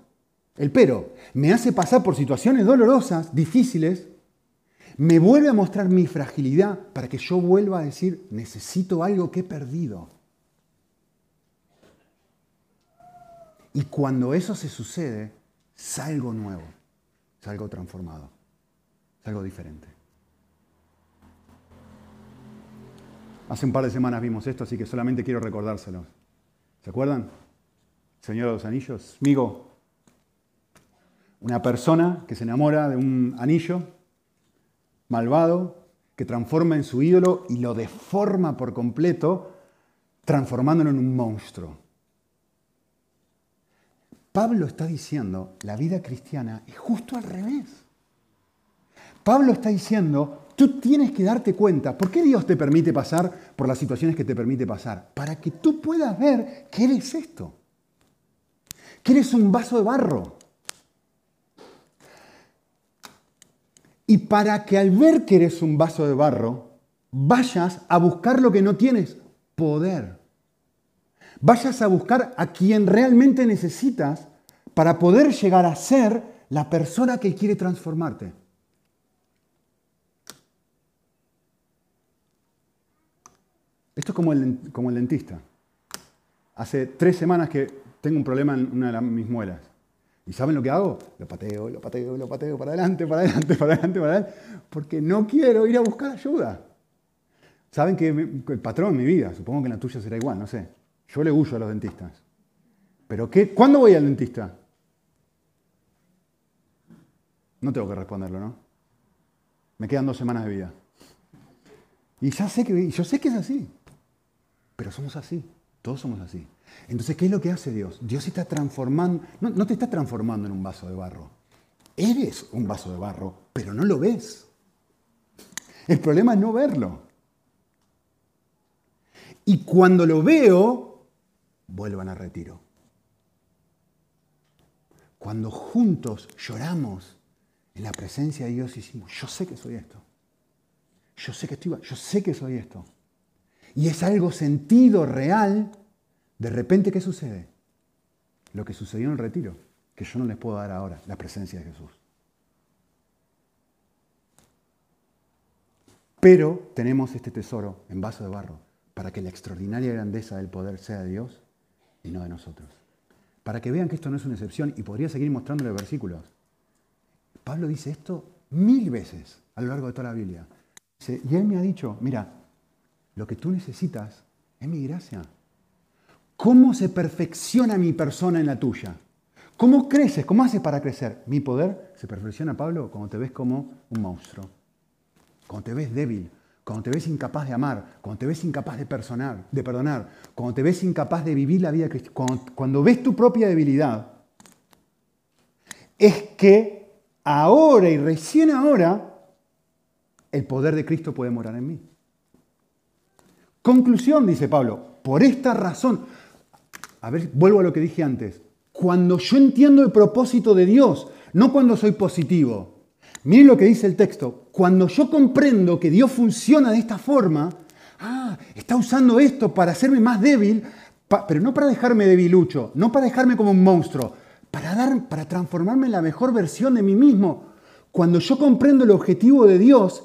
El pero me hace pasar por situaciones dolorosas, difíciles, me vuelve a mostrar mi fragilidad para que yo vuelva a decir, necesito algo que he perdido. Y cuando eso se sucede, salgo nuevo, salgo transformado, salgo diferente. Hace un par de semanas vimos esto, así que solamente quiero recordárselo. ¿Se acuerdan? Señor de los Anillos, Migo, una persona que se enamora de un anillo malvado, que transforma en su ídolo y lo deforma por completo, transformándolo en un monstruo. Pablo está diciendo, la vida cristiana es justo al revés. Pablo está diciendo, tú tienes que darte cuenta, ¿por qué Dios te permite pasar por las situaciones que te permite pasar? Para que tú puedas ver qué eres esto. Que eres un vaso de barro. Y para que al ver que eres un vaso de barro, vayas a buscar lo que no tienes, poder. Vayas a buscar a quien realmente necesitas para poder llegar a ser la persona que quiere transformarte. Esto es como el, como el dentista. Hace tres semanas que tengo un problema en una de mis muelas. ¿Y saben lo que hago? Lo pateo, lo pateo, lo pateo para adelante, para adelante, para adelante, para adelante, porque no quiero ir a buscar ayuda. Saben que el patrón en mi vida, supongo que en la tuya será igual, no sé. Yo le huyo a los dentistas. ¿Pero qué? ¿Cuándo voy al dentista? No tengo que responderlo, ¿no? Me quedan dos semanas de vida. Y ya sé que, yo sé que es así. Pero somos así. Todos somos así. Entonces, ¿qué es lo que hace Dios? Dios está transformando, no, te está transformando en un vaso de barro. Eres un vaso de barro, pero no lo ves. El problema es no verlo. Y cuando lo veo, vuelvan a retiro. Cuando juntos lloramos en la presencia de Dios y decimos, yo sé que soy esto. Yo sé que estoy, yo sé que soy esto. Y es algo sentido, real, de repente, ¿qué sucede? Lo que sucedió en el retiro, que yo no les puedo dar ahora, la presencia de Jesús. Pero tenemos este tesoro en vaso de barro para que la extraordinaria grandeza del poder sea de Dios y no de nosotros. Para que vean que esto no es una excepción y podría seguir mostrándole versículos. Pablo dice esto mil veces a lo largo de toda la Biblia. y él me ha dicho, mira, lo que tú necesitas es mi gracia. ¿Cómo se perfecciona mi persona en la tuya? ¿Cómo creces? ¿Cómo haces para crecer? Mi poder se perfecciona, Pablo, cuando te ves como un monstruo, cuando te ves débil, cuando te ves incapaz de amar, cuando te ves incapaz de, de perdonar, cuando te ves incapaz de vivir la vida cristiana, cuando, cuando ves tu propia debilidad, es que ahora y recién ahora el poder de Cristo puede morar en mí. Conclusión, dice Pablo, por esta razón, a ver, vuelvo a lo que dije antes, cuando yo entiendo el propósito de Dios, no cuando soy positivo. Miren lo que dice el texto. Cuando yo comprendo que Dios funciona de esta forma, ah, está usando esto para hacerme más débil, pero no para dejarme debilucho, no para dejarme como un monstruo, para, dar, para transformarme en la mejor versión de mí mismo. Cuando yo comprendo el objetivo de Dios,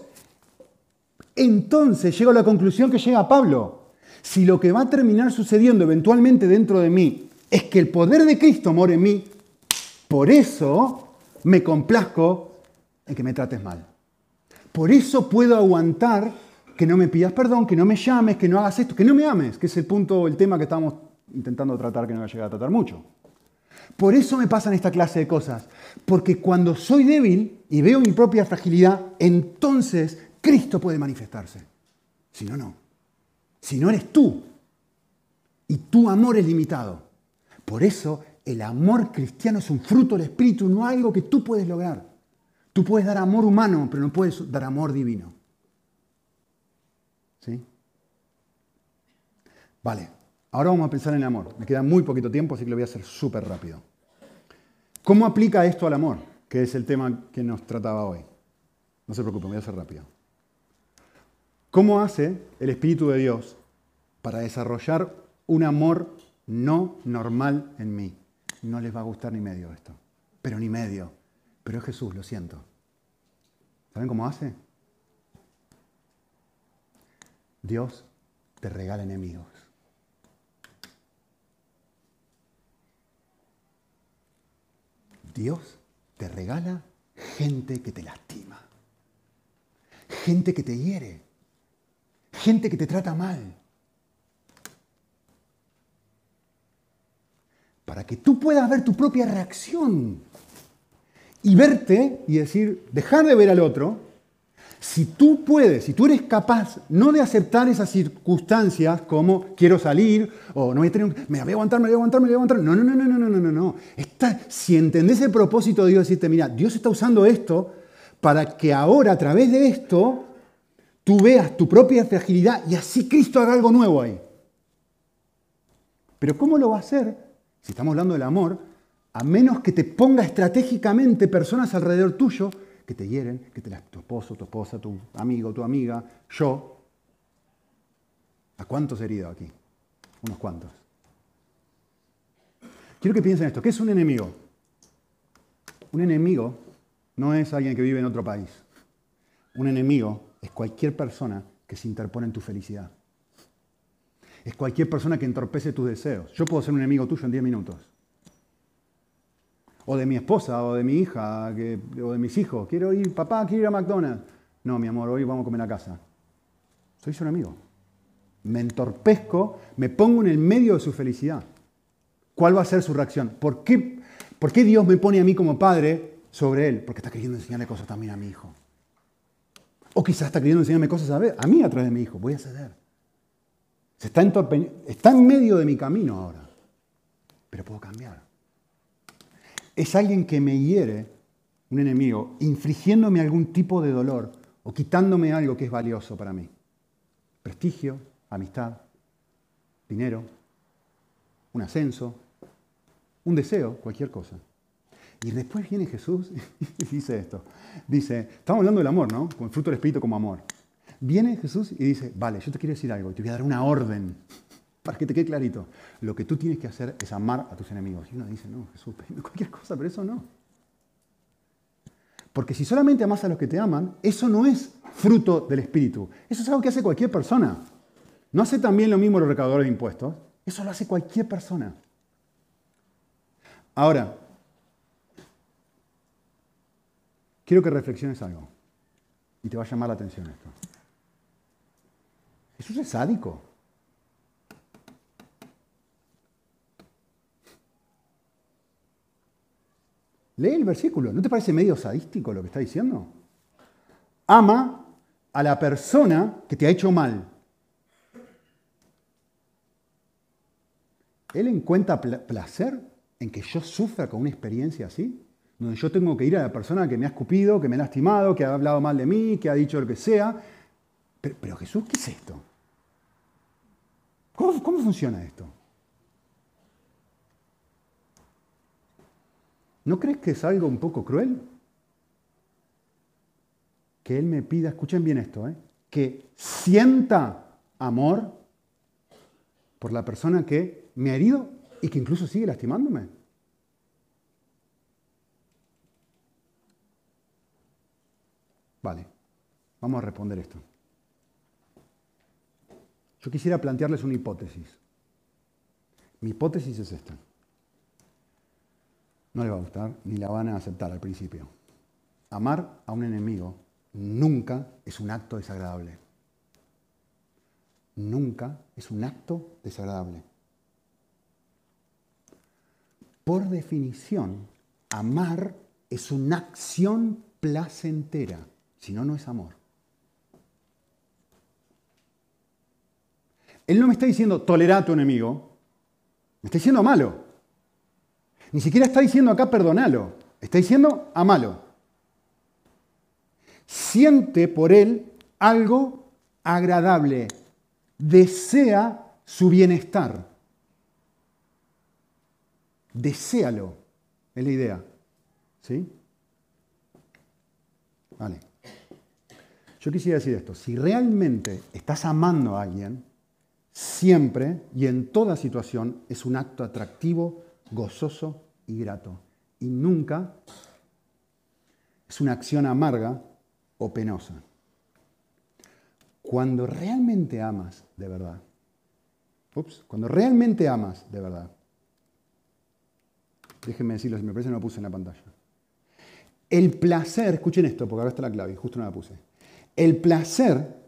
entonces llego a la conclusión que llega Pablo. Si lo que va a terminar sucediendo eventualmente dentro de mí es que el poder de Cristo mora en mí. Por eso me complazco en que me trates mal. Por eso puedo aguantar que no me pidas perdón, que no me llames, que no hagas esto, que no me ames, que es el punto, el tema que estamos intentando tratar, que no va a llegar a tratar mucho. Por eso me pasan esta clase de cosas. Porque cuando soy débil y veo mi propia fragilidad, entonces Cristo puede manifestarse. Si no, no. Si no eres tú. Y tu amor es limitado. Por eso el amor cristiano es un fruto del Espíritu, no algo que tú puedes lograr. Tú puedes dar amor humano, pero no puedes dar amor divino. ¿Sí? Vale, ahora vamos a pensar en el amor. Me queda muy poquito tiempo, así que lo voy a hacer súper rápido. ¿Cómo aplica esto al amor? Que es el tema que nos trataba hoy. No se preocupen, voy a hacer rápido. ¿Cómo hace el Espíritu de Dios para desarrollar un amor no normal en mí. No les va a gustar ni medio esto, pero ni medio. Pero es Jesús, lo siento. ¿Saben cómo hace? Dios te regala enemigos. Dios te regala gente que te lastima, gente que te hiere, gente que te trata mal, para que tú puedas ver tu propia reacción y verte y decir, dejar de ver al otro, si tú puedes, si tú eres capaz no de aceptar esas circunstancias como quiero salir o no voy a tener, me voy a aguantar, me voy a aguantar, me voy a aguantar. No, no, no, no, no, no, no, no. Está, si entendés el propósito de Dios, decirte, mira, Dios está usando esto para que ahora a través de esto tú veas tu propia fragilidad y así Cristo haga algo nuevo ahí. Pero ¿cómo lo va a hacer? si estamos hablando del amor, a menos que te ponga estratégicamente personas alrededor tuyo que te hieren, que te las, tu esposo, tu esposa, tu amigo, tu amiga, yo. ¿A cuántos he herido aquí? Unos cuantos. Quiero que piensen esto. ¿Qué es un enemigo? Un enemigo no es alguien que vive en otro país. Un enemigo es cualquier persona que se interpone en tu felicidad es cualquier persona que entorpece tus deseos. Yo puedo ser un enemigo tuyo en 10 minutos. O de mi esposa, o de mi hija, o de mis hijos. Quiero ir, papá, quiero ir a McDonald's. No, mi amor, hoy vamos a comer a casa. Soy su enemigo. Me entorpezco, me pongo en el medio de su felicidad. ¿Cuál va a ser su reacción? ¿Por qué, ¿Por qué Dios me pone a mí como padre sobre él? Porque está queriendo enseñarle cosas también a mi hijo. O quizás está queriendo enseñarme cosas a, a mí a través de mi hijo. Voy a ceder está, está en medio de mi camino ahora, pero puedo cambiar. Es alguien que me hiere, un enemigo, infligiéndome algún tipo de dolor o quitándome algo que es valioso para mí. Prestigio, amistad, dinero, un ascenso, un deseo, cualquier cosa. Y después viene Jesús y [laughs] dice esto. Dice, estamos hablando del amor, ¿no? Con fruto del Espíritu como amor. Viene Jesús y dice, vale, yo te quiero decir algo, te voy a dar una orden para que te quede clarito. Lo que tú tienes que hacer es amar a tus enemigos. Y uno dice, no, Jesús, [laughs] cualquier cosa, pero eso no. Porque si solamente amas a los que te aman, eso no es fruto del Espíritu. Eso es algo que hace cualquier persona. No hace también lo mismo los recaudadores de impuestos. Eso lo hace cualquier persona. Ahora, quiero que reflexiones algo. Y te va a llamar la atención esto. Jesús es sádico. Lee el versículo. ¿No te parece medio sadístico lo que está diciendo? Ama a la persona que te ha hecho mal. ¿Él encuentra placer en que yo sufra con una experiencia así? Donde yo tengo que ir a la persona que me ha escupido, que me ha lastimado, que ha hablado mal de mí, que ha dicho lo que sea. Pero, Jesús, ¿qué es esto? ¿Cómo, ¿Cómo funciona esto? ¿No crees que es algo un poco cruel? Que Él me pida, escuchen bien esto, ¿eh? que sienta amor por la persona que me ha herido y que incluso sigue lastimándome. Vale, vamos a responder esto. Yo quisiera plantearles una hipótesis. Mi hipótesis es esta. No le va a gustar ni la van a aceptar al principio. Amar a un enemigo nunca es un acto desagradable. Nunca es un acto desagradable. Por definición, amar es una acción placentera, si no, no es amor. Él no me está diciendo tolera a tu enemigo, me está diciendo malo. Ni siquiera está diciendo acá perdonalo, está diciendo amalo. Siente por él algo agradable, desea su bienestar. Desealo, es la idea. ¿Sí? Vale. Yo quisiera decir esto, si realmente estás amando a alguien, siempre y en toda situación es un acto atractivo, gozoso y grato. Y nunca es una acción amarga o penosa. Cuando realmente amas de verdad, ups, cuando realmente amas de verdad, déjenme decirlo, si me parece no lo puse en la pantalla. El placer, escuchen esto, porque ahora está la clave, justo no la puse. El placer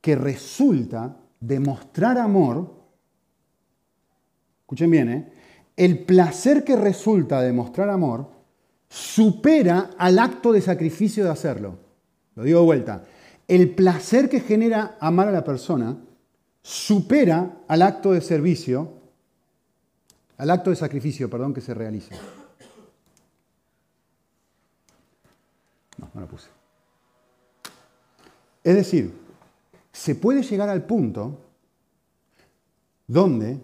que resulta de mostrar amor, escuchen bien, ¿eh? El placer que resulta de mostrar amor supera al acto de sacrificio de hacerlo. Lo digo de vuelta. El placer que genera amar a la persona supera al acto de servicio, al acto de sacrificio, perdón, que se realiza. No, no lo puse. Es decir, se puede llegar al punto donde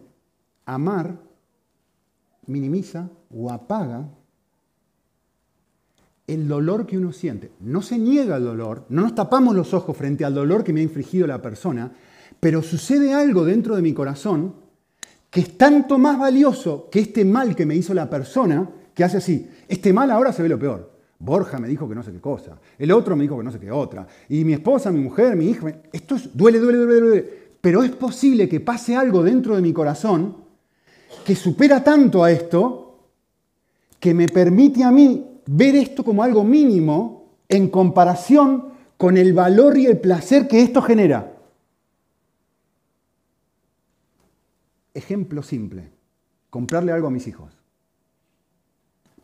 amar minimiza o apaga el dolor que uno siente. No se niega el dolor, no nos tapamos los ojos frente al dolor que me ha infligido la persona, pero sucede algo dentro de mi corazón que es tanto más valioso que este mal que me hizo la persona, que hace así. Este mal ahora se ve lo peor. Borja me dijo que no sé qué cosa, el otro me dijo que no sé qué otra, y mi esposa, mi mujer, mi hija, esto duele, duele, duele, duele. Pero es posible que pase algo dentro de mi corazón que supera tanto a esto que me permite a mí ver esto como algo mínimo en comparación con el valor y el placer que esto genera. Ejemplo simple, comprarle algo a mis hijos.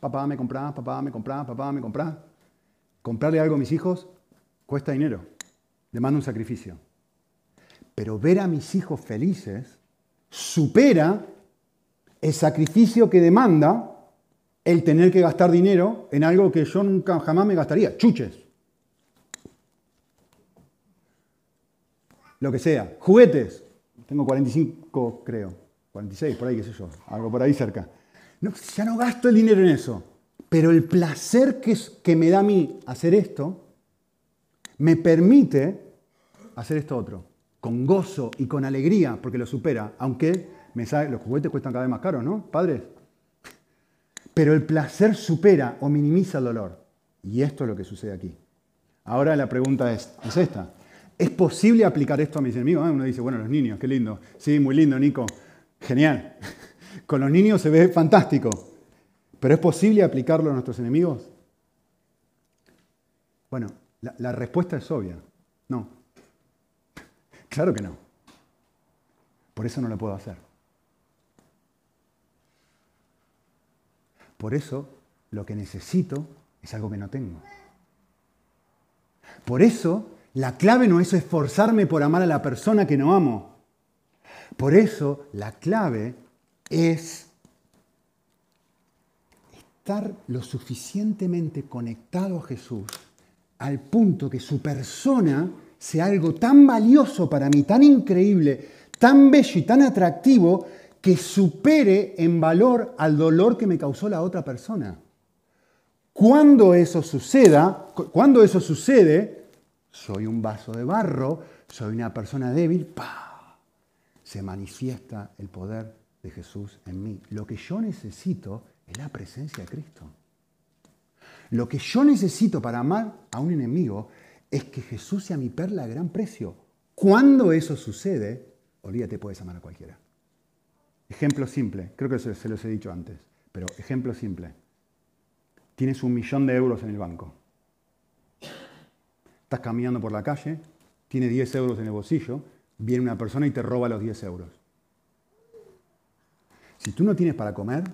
Papá, me comprás, papá, me comprás, papá, me comprás. Comprarle algo a mis hijos cuesta dinero, demanda un sacrificio. Pero ver a mis hijos felices supera el sacrificio que demanda el tener que gastar dinero en algo que yo nunca jamás me gastaría, chuches. Lo que sea, juguetes. Tengo 45, creo, 46, por ahí, qué sé yo, algo por ahí cerca. No, ya no gasto el dinero en eso, pero el placer que, que me da a mí hacer esto me permite hacer esto otro, con gozo y con alegría, porque lo supera, aunque los juguetes cuestan cada vez más caros, ¿no? Padres. Pero el placer supera o minimiza el dolor. Y esto es lo que sucede aquí. Ahora la pregunta es, es esta. ¿Es posible aplicar esto a mis enemigos? Ah, uno dice, bueno, los niños, qué lindo. Sí, muy lindo, Nico. Genial. [laughs] Con los niños se ve fantástico. ¿Pero es posible aplicarlo a nuestros enemigos? Bueno, la respuesta es obvia. No. [laughs] Claro que no. Por eso no lo puedo hacer. Por eso lo que necesito es algo que no tengo. Por eso, la clave no es esforzarme por amar a la persona que no amo. Por eso, la clave es estar lo suficientemente conectado a Jesús al punto que su persona sea algo tan valioso para mí, tan increíble, tan bello y tan atractivo, que supere en valor al dolor que me causó la otra persona. Cuando eso suceda, cuando eso sucede, soy un vaso de barro, soy una persona débil, ¡pah! se manifiesta el poder de Jesús en mí. Lo que yo necesito es la presencia de Cristo. Lo que yo necesito para amar a un enemigo es que Jesús sea mi perla de gran precio. Cuando eso sucede, olvídate, puedes amar a cualquiera. Ejemplo simple, creo que se, los he dicho antes, pero ejemplo simple. Tienes un millón de euros en el banco. Estás caminando por la calle, tienes 10 euros en el bolsillo, viene una persona y te roba los 10 euros. Si tú no tienes para comer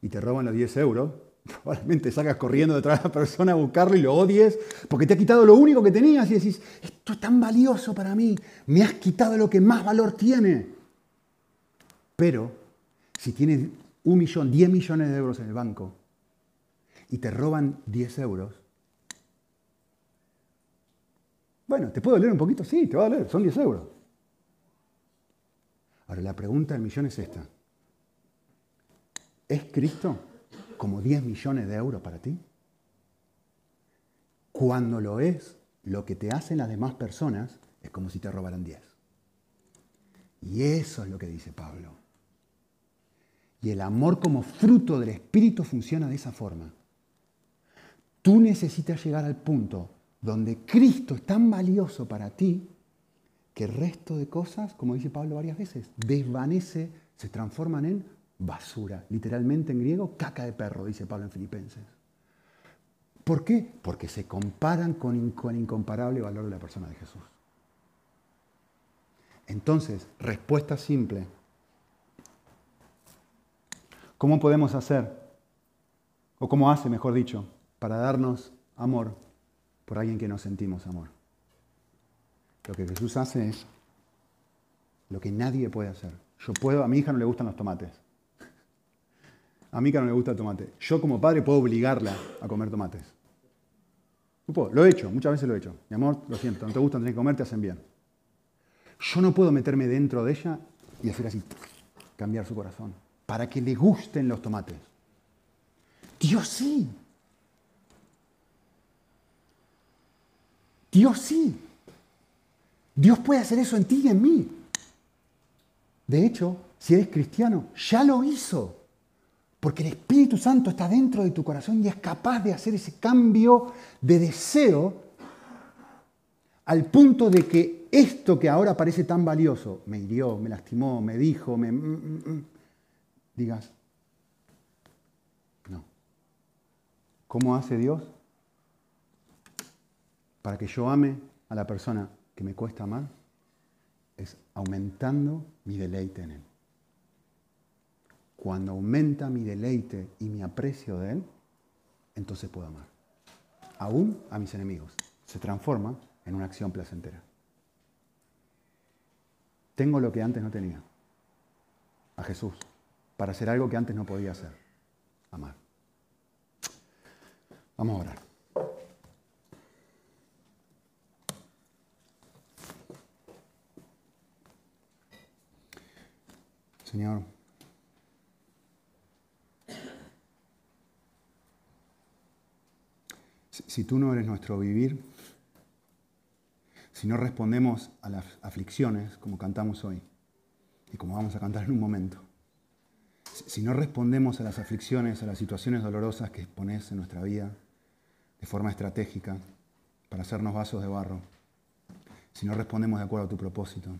y te roban los 10 euros, [laughs] probablemente salgas corriendo detrás de la persona a buscarlo y lo odies porque te ha quitado lo único que tenías y decís, esto es tan valioso para mí, me has quitado lo que más valor tiene. Pero si tienes un millón, 10 millones de euros en el banco y te roban 10 euros, bueno, ¿te puede doler un poquito? Sí, te va a doler, son 10 euros. Ahora, la pregunta del millón es esta. ¿Es Cristo como 10 millones de euros para ti? Cuando lo es, lo que te hacen las demás personas es como si te robaran 10. Y eso es lo que dice Pablo. Y el amor como fruto del Espíritu funciona de esa forma. Tú necesitas llegar al punto donde Cristo es tan valioso para ti que el resto de cosas, como dice Pablo varias veces, desvanece, se transforman en basura. Literalmente en griego, caca de perro, dice Pablo en Filipenses. ¿Por qué? Porque se comparan con, el incomparable valor de la persona de Jesús. Entonces, respuesta simple ¿Cómo podemos hacer, o cómo hace, mejor dicho, para darnos amor por alguien que no sentimos amor? Lo que Jesús hace es lo que nadie puede hacer. Yo puedo, a mi hija no le gustan los tomates. A mi hija no le gusta el tomate. Yo como padre puedo obligarla a comer tomates. Lo he hecho, muchas veces lo he hecho. Mi amor, lo siento, no te gustan, tenés que comer, te hacen bien. Yo no puedo meterme dentro de ella y hacer así, cambiar su corazón para que le gusten los tomates. Dios sí. Dios sí. Dios puede hacer eso en ti y en mí. De hecho, si eres cristiano, ya lo hizo. Porque el Espíritu Santo está dentro de tu corazón y es capaz de hacer ese cambio de deseo al punto de que esto que ahora parece tan valioso, me hirió, me lastimó, me dijo, me... Digas, no. ¿Cómo hace Dios? Para que yo ame a la persona que me cuesta amar, es aumentando mi deleite en Él. Cuando aumenta mi deleite y mi aprecio de Él, entonces puedo amar. Aún a mis enemigos. Se transforma en una acción placentera. Tengo lo que antes no tenía. A Jesús para hacer algo que antes no podía hacer, amar. Vamos a orar. Señor, si tú no eres nuestro vivir, si no respondemos a las aflicciones como cantamos hoy y como vamos a cantar en un momento, si no respondemos a las aflicciones, a las situaciones dolorosas que pones en nuestra vida de forma estratégica para hacernos vasos de barro, si no respondemos de acuerdo a tu propósito,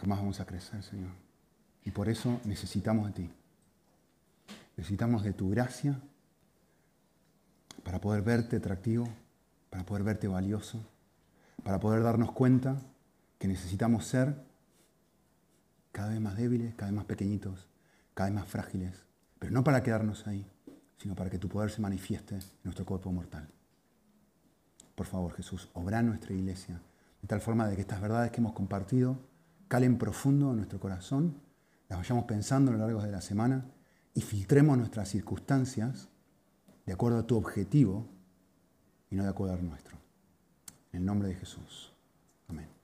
jamás vamos a crecer, Señor. Y por eso necesitamos de ti. Necesitamos de tu gracia para poder verte atractivo, para poder verte valioso, para poder darnos cuenta que necesitamos ser cada vez más débiles, cada vez más pequeñitos, cada vez más frágiles, pero no para quedarnos ahí, sino para que tu poder se manifieste en nuestro cuerpo mortal. Por favor, Jesús, obra en nuestra iglesia, de tal forma de que estas verdades que hemos compartido calen profundo en nuestro corazón, las vayamos pensando a lo largo de la semana y filtremos nuestras circunstancias de acuerdo a tu objetivo y no de acuerdo al nuestro. En el nombre de Jesús. Amén.